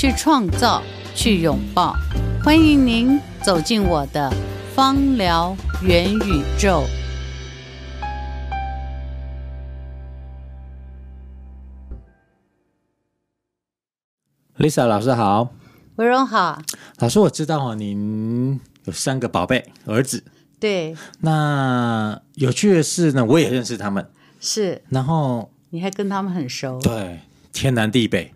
去创造，去拥抱，欢迎您走进我的芳疗元宇宙。Lisa 老师好，维荣好，老师我知道哦，您有三个宝贝儿子，对，那有趣的是呢，我也认识他们，是，然后你还跟他们很熟，对，天南地北。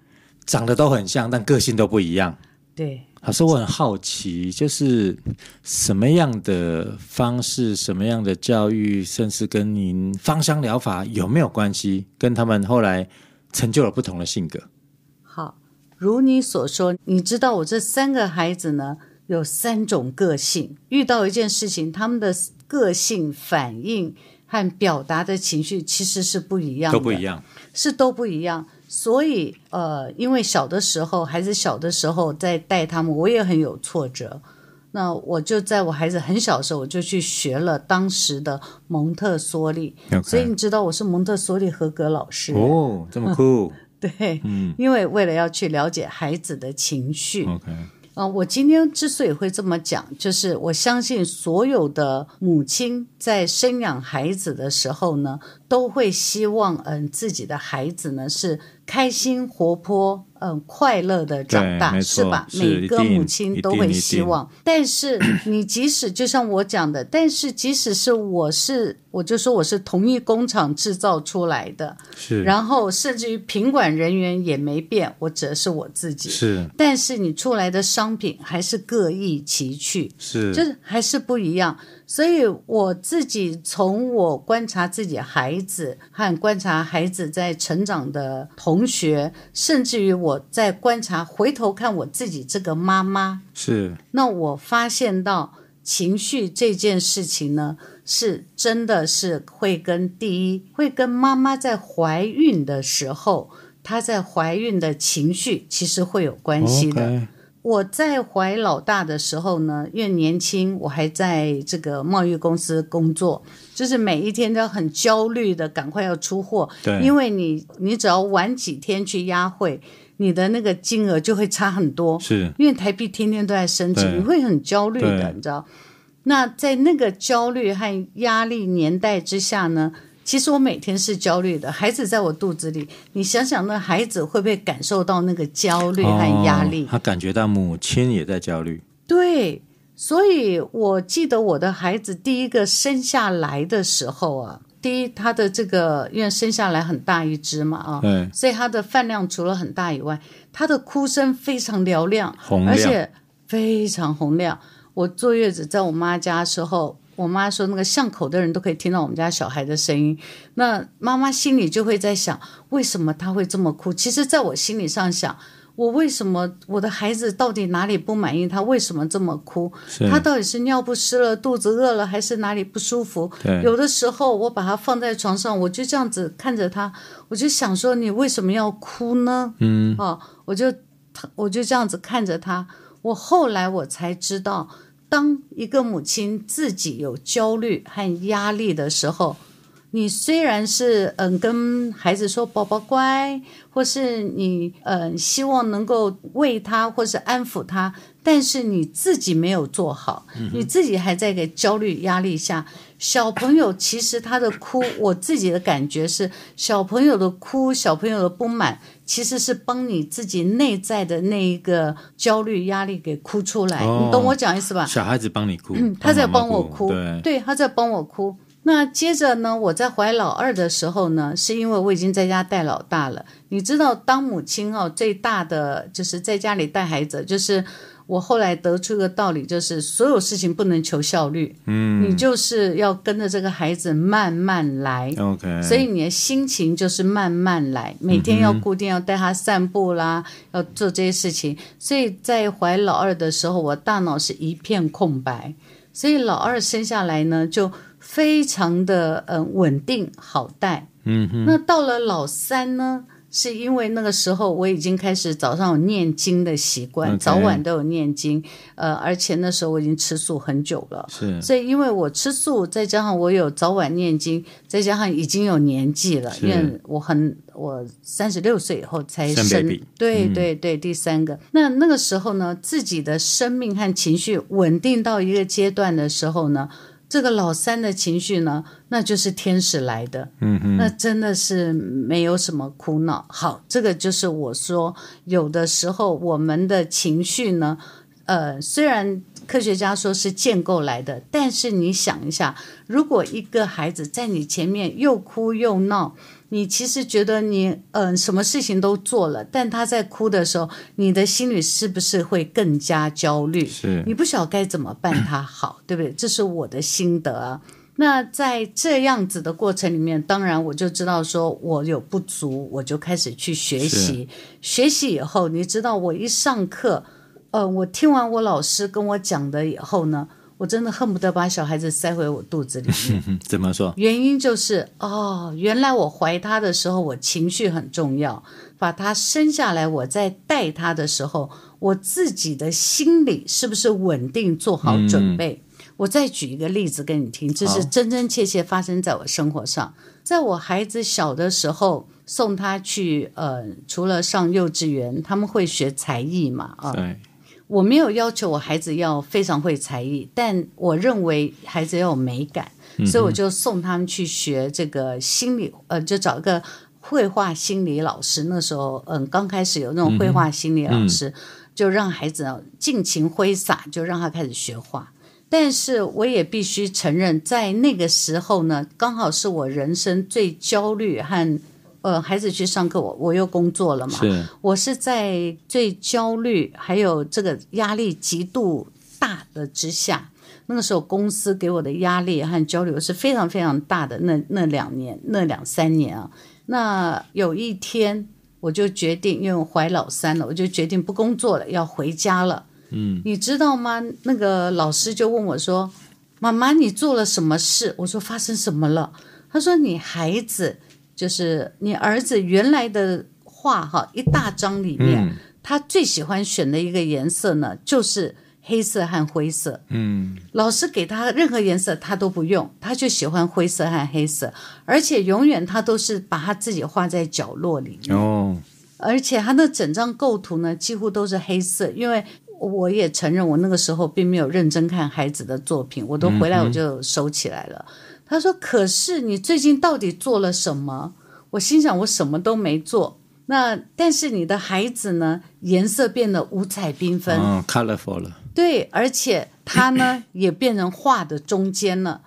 长得都很像，但个性都不一样。对，老师，我很好奇，就是什么样的方式、什么样的教育，甚至跟您芳香疗法有没有关系？跟他们后来成就了不同的性格。好，如你所说，你知道我这三个孩子呢，有三种个性，遇到一件事情，他们的个性反应和表达的情绪其实是不一样的，都不一样，是都不一样。所以，呃，因为小的时候，孩子小的时候在带他们，我也很有挫折。那我就在我孩子很小的时候，我就去学了当时的蒙特梭利。Okay. 所以你知道我是蒙特梭利合格老师哦，这么酷。对，嗯，因为为了要去了解孩子的情绪。OK。啊、呃，我今天之所以会这么讲，就是我相信所有的母亲在生养孩子的时候呢，都会希望，嗯、自己的孩子呢是开心、活泼。嗯，快乐的长大是吧？每个母亲都会希望。但是你即使就像我讲的，但是即使是我是，我就说我是同一工厂制造出来的，是。然后甚至于品管人员也没变，我指的是我自己。是。但是你出来的商品还是各异其趣，是，就是还是不一样。所以我自己从我观察自己孩子和观察孩子在成长的同学，甚至于我在观察回头看我自己这个妈妈，是，那我发现到情绪这件事情呢，是真的是会跟第一会跟妈妈在怀孕的时候，她在怀孕的情绪其实会有关系的。Okay. 我在怀老大的时候呢，因为年轻，我还在这个贸易公司工作，就是每一天都很焦虑的，赶快要出货。对，因为你你只要晚几天去押汇，你的那个金额就会差很多。是，因为台币天天都在升值，你会很焦虑的，你知道。那在那个焦虑和压力年代之下呢？其实我每天是焦虑的，孩子在我肚子里，你想想，那孩子会不会感受到那个焦虑和压力？哦，他感觉到母亲也在焦虑。对，所以我记得我的孩子第一个生下来的时候啊，第一他的这个因为生下来很大一只嘛啊，对，所以他的饭量除了很大以外，他的哭声非常嘹亮，洪亮，而且非常洪亮。我坐月子在我妈家的时候。我妈说，那个巷口的人都可以听到我们家小孩的声音。那妈妈心里就会在想，为什么他会这么哭？其实，在我心里上想，我为什么我的孩子到底哪里不满意？他为什么这么哭？他到底是尿不湿了、肚子饿了，还是哪里不舒服？有的时候，我把他放在床上，我就这样子看着他，我就想说，你为什么要哭呢？嗯，哦，我就我就这样子看着他。我后来我才知道。当一个母亲自己有焦虑和压力的时候，你虽然是嗯跟孩子说宝宝乖，或是你嗯希望能够喂他或是安抚他，但是你自己没有做好，你自己还在给焦虑压力下。小朋友其实他的哭，我自己的感觉是，小朋友的哭，小朋友的不满，其实是帮你自己内在的那一个焦虑压力给哭出来。哦、你懂我讲意思吧？小孩子帮你哭，嗯，他在帮我哭，对，他在帮我哭。那接着呢，我在怀老二的时候呢，是因为我已经在家带老大了。你知道，当母亲哦，最大的就是在家里带孩子，就是我后来得出一个道理，就是所有事情不能求效率，嗯，你就是要跟着这个孩子慢慢来，OK。所以你的心情就是慢慢来，每天要固定要带他散步啦，嗯、要做这些事情。所以在怀老二的时候，我大脑是一片空白，所以老二生下来呢，就。非常的嗯稳定好带，嗯哼。那到了老三呢，是因为那个时候我已经开始早上有念经的习惯.早晚都有念经，呃，而且那时候我已经吃素很久了，是。所以因为我吃素，再加上我有早晚念经，再加上已经有年纪了，因为我很我三十六岁以后才生，生对对对，第三个。嗯。那那个时候呢，自己的生命和情绪稳定到一个阶段的时候呢。这个老三的情绪呢，那就是天使来的，嗯嗯，那真的是没有什么苦恼。好，这个就是我说，有的时候我们的情绪呢，呃，虽然科学家说是建构来的，但是你想一下，如果一个孩子在你前面又哭又闹。你其实觉得你嗯、呃、什么事情都做了，但他在哭的时候，你的心里是不是会更加焦虑？是，你不晓得该怎么办他好，对不对？这是我的心得啊。那在这样子的过程里面，当然我就知道说我有不足，我就开始去学习。学习以后，你知道我一上课，呃，我听完我老师跟我讲的以后呢。我真的恨不得把小孩子塞回我肚子里面。怎么说？原因就是哦，原来我怀他的时候，我情绪很重要。把他生下来，我在带他的时候，我自己的心理是不是稳定，做好准备？嗯、我再举一个例子给你听，这是真真切切发生在我生活上。在我孩子小的时候，送他去呃，除了上幼稚园，他们会学才艺嘛？啊。对。我没有要求我孩子要非常会才艺，但我认为孩子要有美感，嗯、所以我就送他们去学这个心理，呃，就找一个绘画心理老师。那时候，嗯，刚开始有那种绘画心理老师，嗯、就让孩子尽情挥洒，就让他开始学画。但是我也必须承认，在那个时候呢，刚好是我人生最焦虑和。呃，孩子去上课，我我又工作了嘛。是，我是在最焦虑，还有这个压力极度大的之下，那个时候公司给我的压力和焦虑是非常非常大的。那那两年，那两三年啊，那有一天我就决定，因为我怀老三了，我就决定不工作了，要回家了。嗯，你知道吗？那个老师就问我说：“妈妈，你做了什么事？”我说：“发生什么了？”他说：“你孩子。”就是你儿子原来的画哈，一大张里面，嗯、他最喜欢选的一个颜色呢，就是黑色和灰色。嗯，老师给他任何颜色他都不用，他就喜欢灰色和黑色，而且永远他都是把他自己画在角落里面。哦，而且他那整张构图呢，几乎都是黑色，因为我也承认我那个时候并没有认真看孩子的作品，我都回来我就收起来了。嗯他说：“可是你最近到底做了什么？”我心想：“我什么都没做。”那但是你的孩子呢？颜色变得五彩缤纷，嗯，colorful 了。对，而且他呢 也变成画的中间了。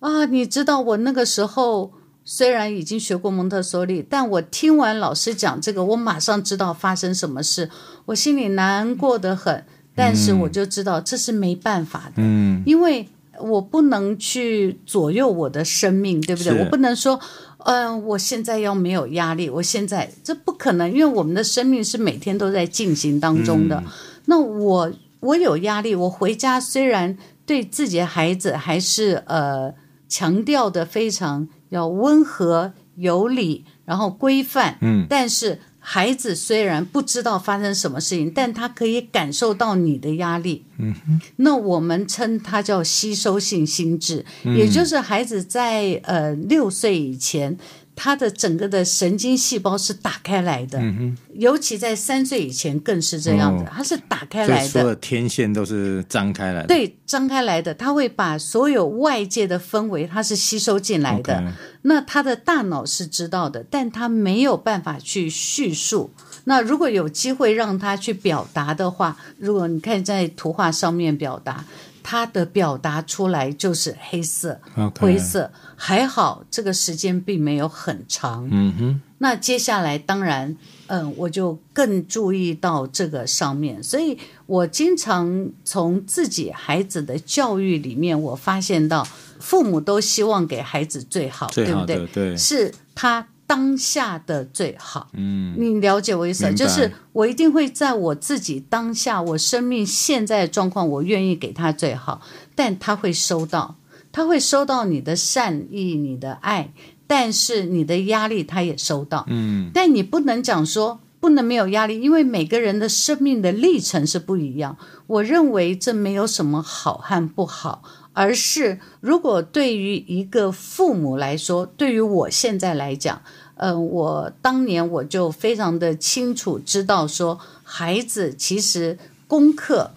啊，你知道我那个时候虽然已经学过蒙特梭利，但我听完老师讲这个，我马上知道发生什么事，我心里难过的很。但是我就知道这是没办法的，嗯，因为。我不能去左右我的生命，对不对？我不能说，嗯、呃，我现在要没有压力，我现在这不可能，因为我们的生命是每天都在进行当中的。嗯、那我我有压力，我回家虽然对自己的孩子还是呃强调的非常要温和有礼，然后规范，嗯，但是。孩子虽然不知道发生什么事情，但他可以感受到你的压力。嗯哼，那我们称它叫吸收性心智，嗯、也就是孩子在呃六岁以前。他的整个的神经细胞是打开来的，嗯、尤其在三岁以前更是这样子，哦、他是打开来的，所有天线都是张开来的，对，张开来的，他会把所有外界的氛围，他是吸收进来的。Okay. 那他的大脑是知道的，但他没有办法去叙述。那如果有机会让他去表达的话，如果你看在图画上面表达。他的表达出来就是黑色、灰色。还好这个时间并没有很长。嗯哼。那接下来当然，嗯，我就更注意到这个上面，所以我经常从自己孩子的教育里面，我发现到父母都希望给孩子最好，最好的，对不对？对，是他当下的最好。嗯，你了解我意思？就是我一定会在我自己当下，我生命现在的状况，我愿意给他最好，但他会收到，他会收到你的善意，你的爱。但是你的压力他也收到，嗯，但你不能讲说不能没有压力，因为每个人的生命的历程是不一样。我认为这没有什么好和不好，而是如果对于一个父母来说，对于我现在来讲，嗯、我当年我就非常的清楚知道说，孩子其实功课。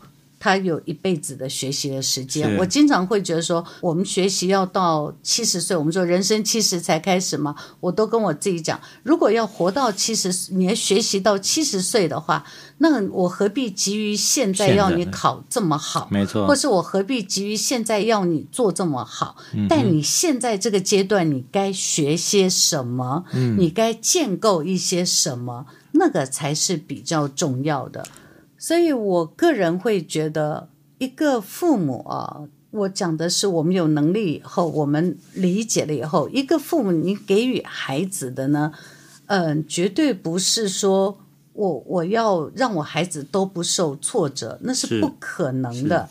他有一辈子的学习的时间，我经常会觉得说，我们学习要到七十岁，我们说人生七十才开始嘛，我都跟我自己讲，如果要活到七十，你要学习到七十岁的话，那我何必急于现在要你考这么好？没错，或是我何必急于现在要你做这么好？但你现在这个阶段，你该学些什么？嗯，你该建构一些什么？那个才是比较重要的。所以，我个人会觉得，一个父母啊，我讲的是我们有能力以后，我们理解了以后，一个父母你给予孩子的呢，嗯，绝对不是说我我要让我孩子都不受挫折，那是不可能的。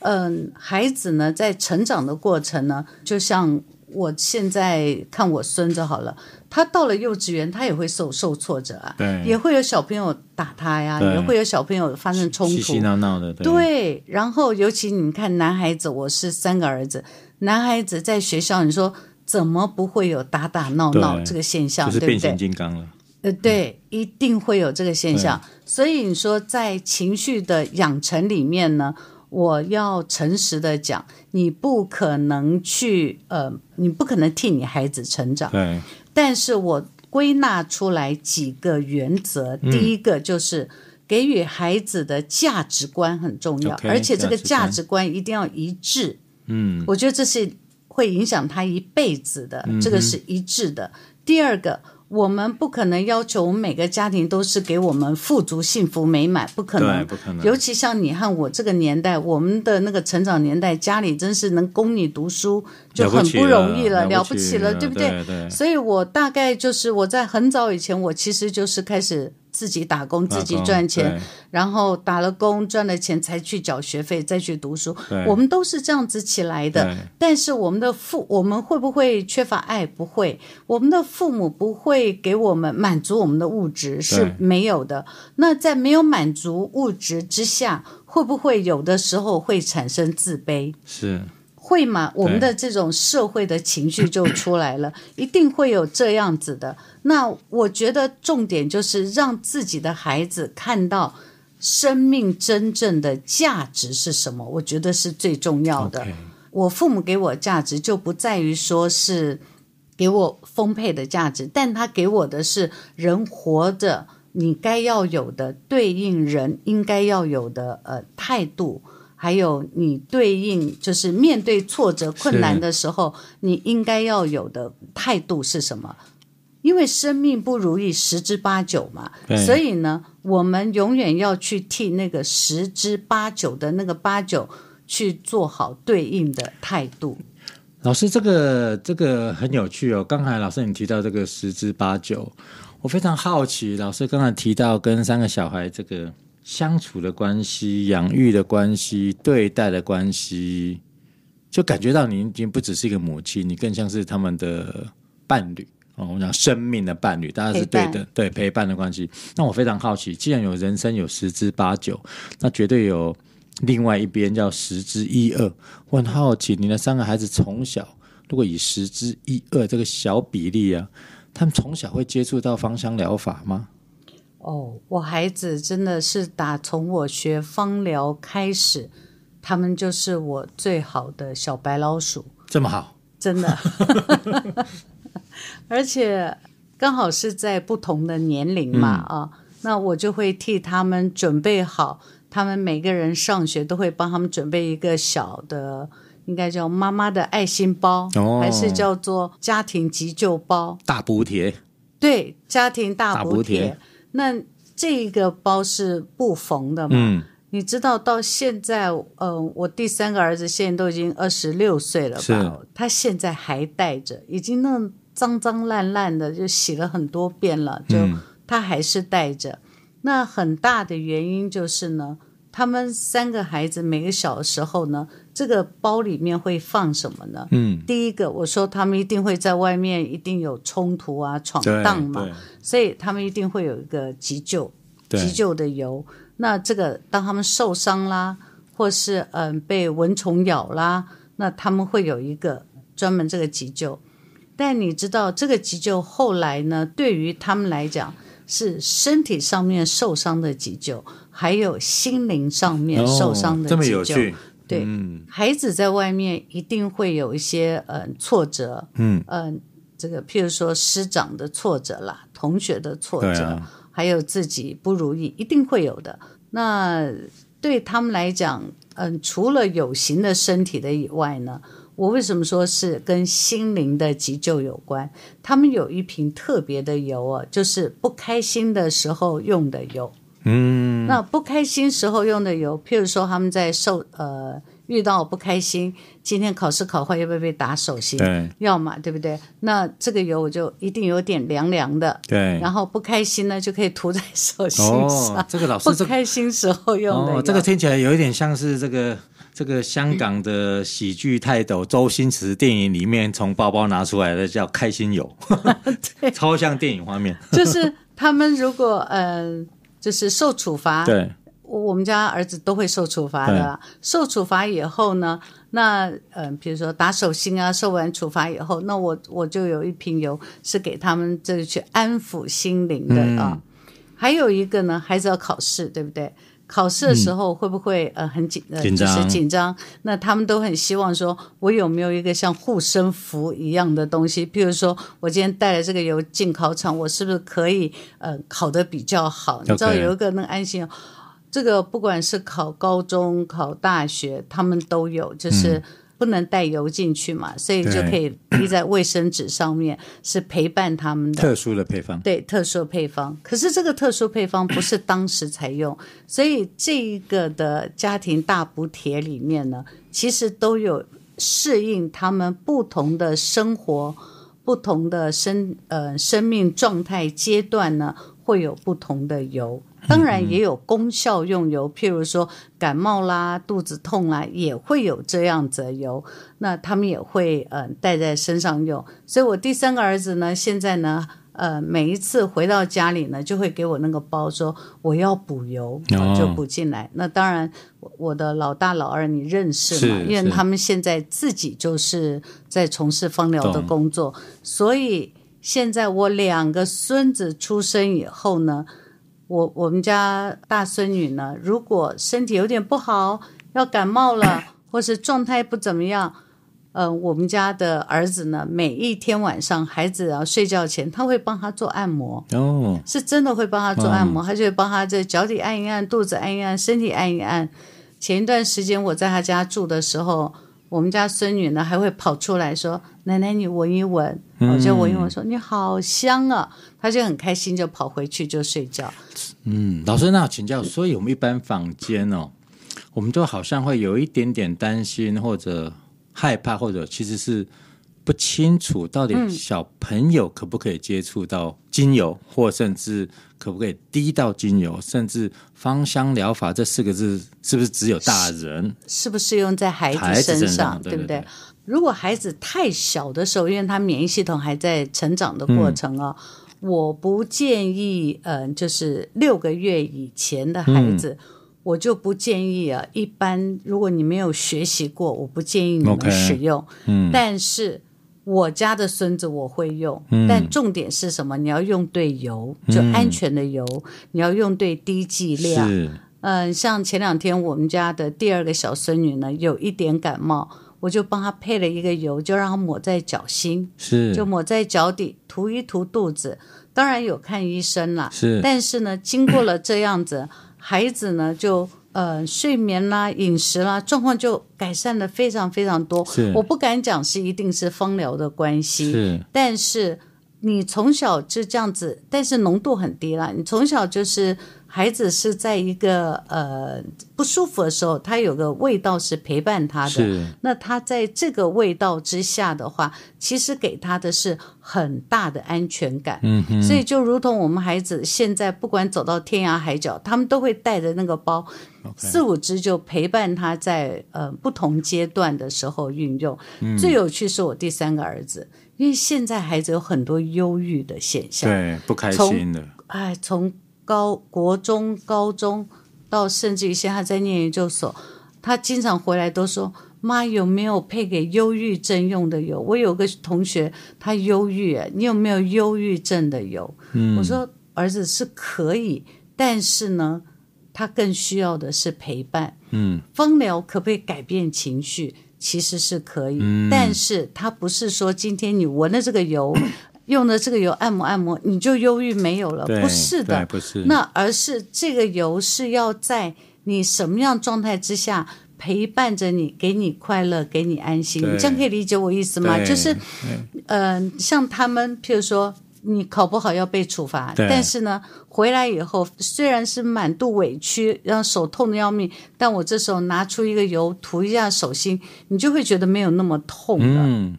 嗯，孩子呢，在成长的过程呢，就像我现在看我孙子好了。他到了幼稚园，他也会受受挫折啊，对，也会有小朋友打他呀，也会有小朋友发生冲突，闹闹的，对。对，然后尤其你看男孩子，我是三个儿子，男孩子在学校，你说怎么不会有打打闹闹这个现象，就是变形金刚了。呃，对，一定会有这个现象。所以你说在情绪的养成里面呢，我要诚实的讲，你不可能去呃，你不可能替你孩子成长，对。但是我归纳出来几个原则，嗯、第一个就是给予孩子的价值观很重要，okay, 而且这个价值观一定要一致。嗯，我觉得这是会影响他一辈子的，嗯、这个是一致的。第二个。我们不可能要求我们每个家庭都是给我们富足、幸福、美满，不可能。不可能。尤其像你和我这个年代，我们的那个成长年代，家里真是能供你读书就很不容易了，了不起了，了不起了，对不对？对对。所以我大概就是我在很早以前，我其实就是开始。自己打工，自己赚钱，然后打了工赚了钱才去缴学费，再去读书。我们都是这样子起来的。但是我们的父，我们会不会缺乏爱？不会。我们的父母不会给我们满足我们的物质，是没有的。那在没有满足物质之下，会不会有的时候会产生自卑？是。会吗？我们的这种社会的情绪就出来了，一定会有这样子的。那我觉得重点就是让自己的孩子看到生命真正的价值是什么，我觉得是最重要的。我父母给我价值就不在于说是给我丰沛的价值，但他给我的是人活着你该要有的对应人应该要有的呃态度。还有你对应，就是面对挫折困难的时候，你应该要有的态度是什么？因为生命不如意十之八九嘛，所以呢，我们永远要去替那个十之八九的那个八九去做好对应的态度。老师，这个这个很有趣哦。刚才老师你提到这个十之八九，我非常好奇。老师刚才提到跟三个小孩这个。相处的关系、养育的关系、对待的关系，就感觉到你已经不只是一个母亲，你更像是他们的伴侣哦。我讲生命的伴侣，大家是对的，对陪伴的关系。那我非常好奇，既然有人生有十之八九，那绝对有另外一边叫十之一二。我很好奇，你的三个孩子从小，如果以十之一二这个小比例啊，他们从小会接触到芳香疗法吗？哦，我孩子真的是打从我学芳疗开始，他们就是我最好的小白老鼠。这么好，真的，而且刚好是在不同的年龄嘛，啊、嗯，那我就会替他们准备好他们每个人上学都会帮他们准备一个小的，应该叫妈妈的爱心包，哦、还是叫做家庭急救包？大补贴。对，家庭大补贴。那这个包是不缝的嘛？嗯。你知道到现在，嗯、呃，我第三个儿子现在都已经二十六岁了吧？他现在还带着，已经那脏脏烂烂的，就洗了很多遍了，就、嗯、他还是带着。那很大的原因就是呢，他们三个孩子每个小时候呢，这个包里面会放什么呢？嗯，第一个我说他们一定会在外面一定有冲突啊、闯荡嘛，所以他们一定会有一个急救、急救的油。那这个当他们受伤啦，或是嗯、呃、被蚊虫咬啦，那他们会有一个专门这个急救。但你知道这个急救后来呢，对于他们来讲。是身体上面受伤的急救，还有心灵上面受伤的急救。哦，这么有趣。对，嗯，孩子在外面一定会有一些嗯挫折，嗯嗯，这个譬如说师长的挫折啦，同学的挫折，啊，还有自己不如意，一定会有的。那对他们来讲，嗯，除了有形的身体的以外呢？我为什么说是跟心灵的急救有关？他们有一瓶特别的油啊，就是不开心的时候用的油。嗯，那不开心时候用的油，譬如说他们在受呃遇到我不开心，今天考试考坏要不要被打手心？对，要嘛，对不对？那这个油我就一定有点凉凉的。对，然后不开心呢就可以涂在手心上。哦，这个老师不开心时候用的油。哦，这个听起来有一点像是这个。这个香港的喜剧泰斗周星驰电影里面从包包拿出来的叫开心油，超像电影画面。就是他们如果嗯、呃，就是受处罚，对，我们家儿子都会受处罚的。受处罚以后呢，那嗯、呃，比如说打手心啊，受完处罚以后，那我我就有一瓶油是给他们这个去安抚心灵的、嗯、啊。还有一个呢，孩子要考试，对不对？考试的时候会不会、嗯、呃很紧呃？就是紧张。那他们都很希望说，我有没有一个像护身符一样的东西？譬如说，我今天带了这个油进考场，我是不是可以呃考得比较好？你知道有一个那个安心，这个不管是考高中、考大学，他们都有，就是。嗯不能带油进去嘛，所以就可以滴在卫生纸上面，是陪伴他们的特殊的配方。对，特殊的配方。可是这个特殊配方不是当时才用，所以这个的家庭大补帖里面呢，其实都有适应他们不同的生活、不同的生呃生命状态阶段呢，会有不同的油。当然也有功效用油，譬如说感冒啦、肚子痛啦，也会有这样子的油。那他们也会呃带在身上用。所以我第三个儿子呢，现在呢，呃，每一次回到家里呢，就会给我那个包，说我要补油，哦、就补进来。那当然，我的老大老二你认识嘛？因为他们现在自己就是在从事芳疗的工作，所以现在我两个孙子出生以后呢。我我们家大孙女呢，如果身体有点不好，要感冒了，或是状态不怎么样，呃，我们家的儿子呢，每一天晚上孩子要睡觉前，他会帮他做按摩，哦，是真的会帮他做按摩，嗯、他就会帮他在脚底按一按，肚子按一按，身体按一按。前一段时间我在他家住的时候，我们家孙女呢还会跑出来说：“奶奶，你闻一闻。”我就闻一闻，说：“你好香啊！”她就很开心，就跑回去就睡觉。嗯，老师，那我请教，所以我们一般房间哦，我们都好像会有一点点担心，或者害怕，或者其实是不清楚到底小朋友可不可以接触到精油，嗯、或甚至可不可以滴到精油，甚至芳香疗法这四个字是不是只有大人？是不是用在孩子身上？对不对？如果孩子太小的时候，因为他免疫系统还在成长的过程啊。嗯我不建议，嗯、呃，就是六个月以前的孩子，嗯、我就不建议啊。一般如果你没有学习过，我不建议你们使用。Okay, 嗯，但是我家的孙子我会用，嗯、但重点是什么？你要用对油，就安全的油，嗯、你要用对低剂量。嗯、呃，像前两天我们家的第二个小孙女呢，有一点感冒。我就帮她配了一个油，就让她抹在脚心，是，就抹在脚底，涂一涂肚子。当然有看医生了，是。但是呢，经过了这样子，孩子呢就呃睡眠啦、饮食啦状况就改善了非常非常多。我不敢讲是一定是芳疗的关系，是，但是你从小就这样子，但是浓度很低啦。你从小就是。孩子是在一个呃不舒服的时候，他有个味道是陪伴他的。是。那他在这个味道之下的话，其实给他的是很大的安全感。所以就如同我们孩子现在不管走到天涯海角，他们都会带着那个包.四五只就陪伴他在呃不同阶段的时候运用。嗯。最有趣是我第三个儿子，因为现在孩子有很多忧郁的现象，对，不开心的。哎，从高国中、高中到甚至于现在在念研究所，他经常回来都说：“妈，有没有配给忧郁症用的油？”我有个同学，他忧郁，你有没有忧郁症的油？嗯，我说儿子是可以，但是呢，他更需要的是陪伴。嗯，芳疗可不可以改变情绪？其实是可以，嗯，但是它不是说今天你闻了这个油。用的这个油按摩按摩，你就忧郁没有了？不是的，不是。那而是这个油是要在你什么样状态之下陪伴着你，给你快乐，给你安心。你这样可以理解我意思吗？就是，嗯、呃，像他们，譬如说你考不好要被处罚，但是呢，回来以后虽然是满肚委屈，让手痛的要命，但我这时候拿出一个油涂一下手心，你就会觉得没有那么痛了。嗯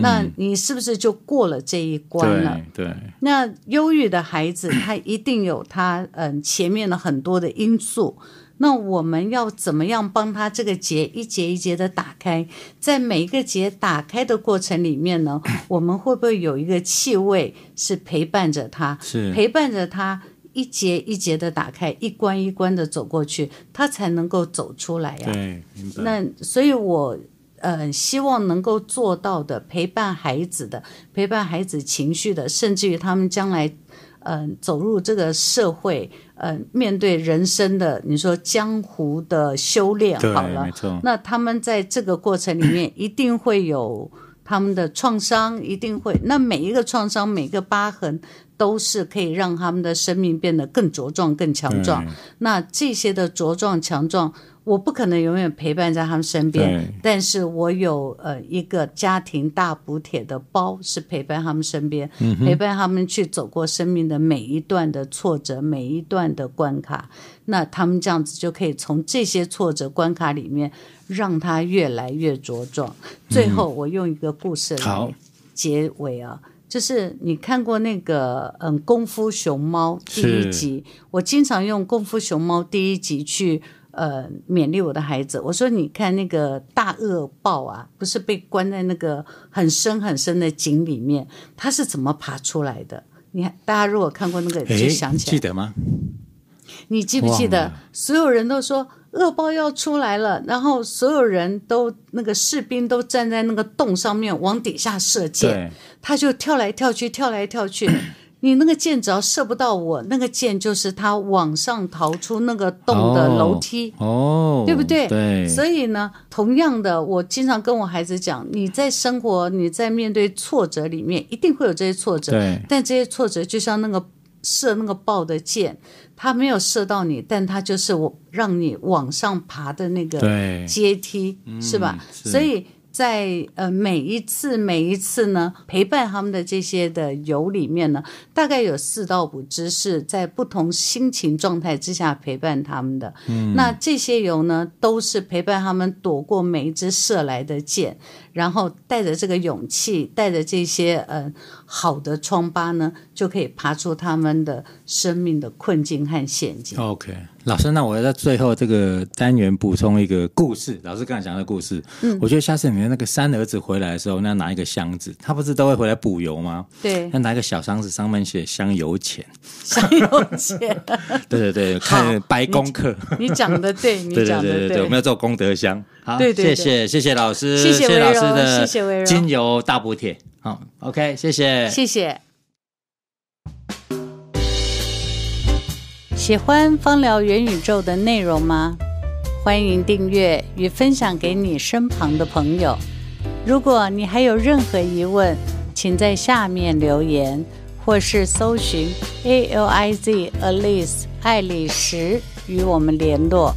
那你是不是就过了这一关了？对。对，那忧郁的孩子，他一定有他嗯前面的很多的因素。那我们要怎么样帮他这个结一节一节的打开？在每一个结打开的过程里面呢，我们会不会有一个气味是陪伴着他？是陪伴着他一节一节的打开，一关一关的走过去，他才能够走出来呀、啊。对。那所以我。呃，希望能够做到的陪伴孩子的，陪伴孩子情绪的，甚至于他们将来，呃，走入这个社会，呃，面对人生的，你说江湖的修炼，好了。那他们在这个过程里面一定会有他们的创伤，一定会。那每一个创伤，每一个疤痕，都是可以让他们的生命变得更茁壮、更强壮。那这些的茁壮、强壮。我不可能永远陪伴在他们身边，但是我有呃一个家庭大补帖的包，是陪伴他们身边，嗯，陪伴他们去走过生命的每一段的挫折，每一段的关卡。那他们这样子就可以从这些挫折关卡里面，让他越来越茁壮。最后，我用一个故事来结尾啊，就是你看过那个嗯《功夫熊猫》第一集，我经常用《功夫熊猫》第一集去。呃，勉励我的孩子，我说你看那个大恶豹啊，不是被关在那个很深很深的井里面，它是怎么爬出来的？你看，大家如果看过那个，就想起来，记得吗？你记不记得？所有人都说恶豹要出来了，然后所有人都那个士兵都站在那个洞上面往底下射箭，他就跳来跳去，跳来跳去。你那个箭只要射不到我，那个箭就是他往上逃出那个洞的楼梯，哦，对不对？对。所以呢，同样的，我经常跟我孩子讲，你在生活，你在面对挫折里面，一定会有这些挫折。对。但这些挫折就像那个射那个爆的箭，它没有射到你，但它就是我让你往上爬的那个阶梯，是吧？嗯，是。所以。在呃每一次每一次呢，陪伴他们的这些的游里面呢，大概有四到五只是在不同心情状态之下陪伴他们的。嗯，那这些游呢，都是陪伴他们躲过每一只射来的箭，然后带着这个勇气，带着这些呃好的疮疤呢，就可以爬出他们的生命的困境和陷阱。OK。老师，那我要在最后这个单元补充一个故事。老师刚才讲的故事，嗯，我觉得下次你的那个三儿子回来的时候，那拿一个箱子，他不是都会回来补油吗？对，那拿一个小箱子，上面写香油钱，香油钱，对对对，看白功课。你讲的对，你讲的对，我们要做功德箱。好，对对对，谢谢谢谢老师，谢谢，老师的，谢谢微柔，精油大补帖。好，OK，谢谢，谢谢。喜欢芳疗元宇宙的内容吗？欢迎订阅与分享给你身旁的朋友。如果你还有任何疑问，请在下面留言，或是搜寻 A L I Z Alice 爱丽丝与我们联络。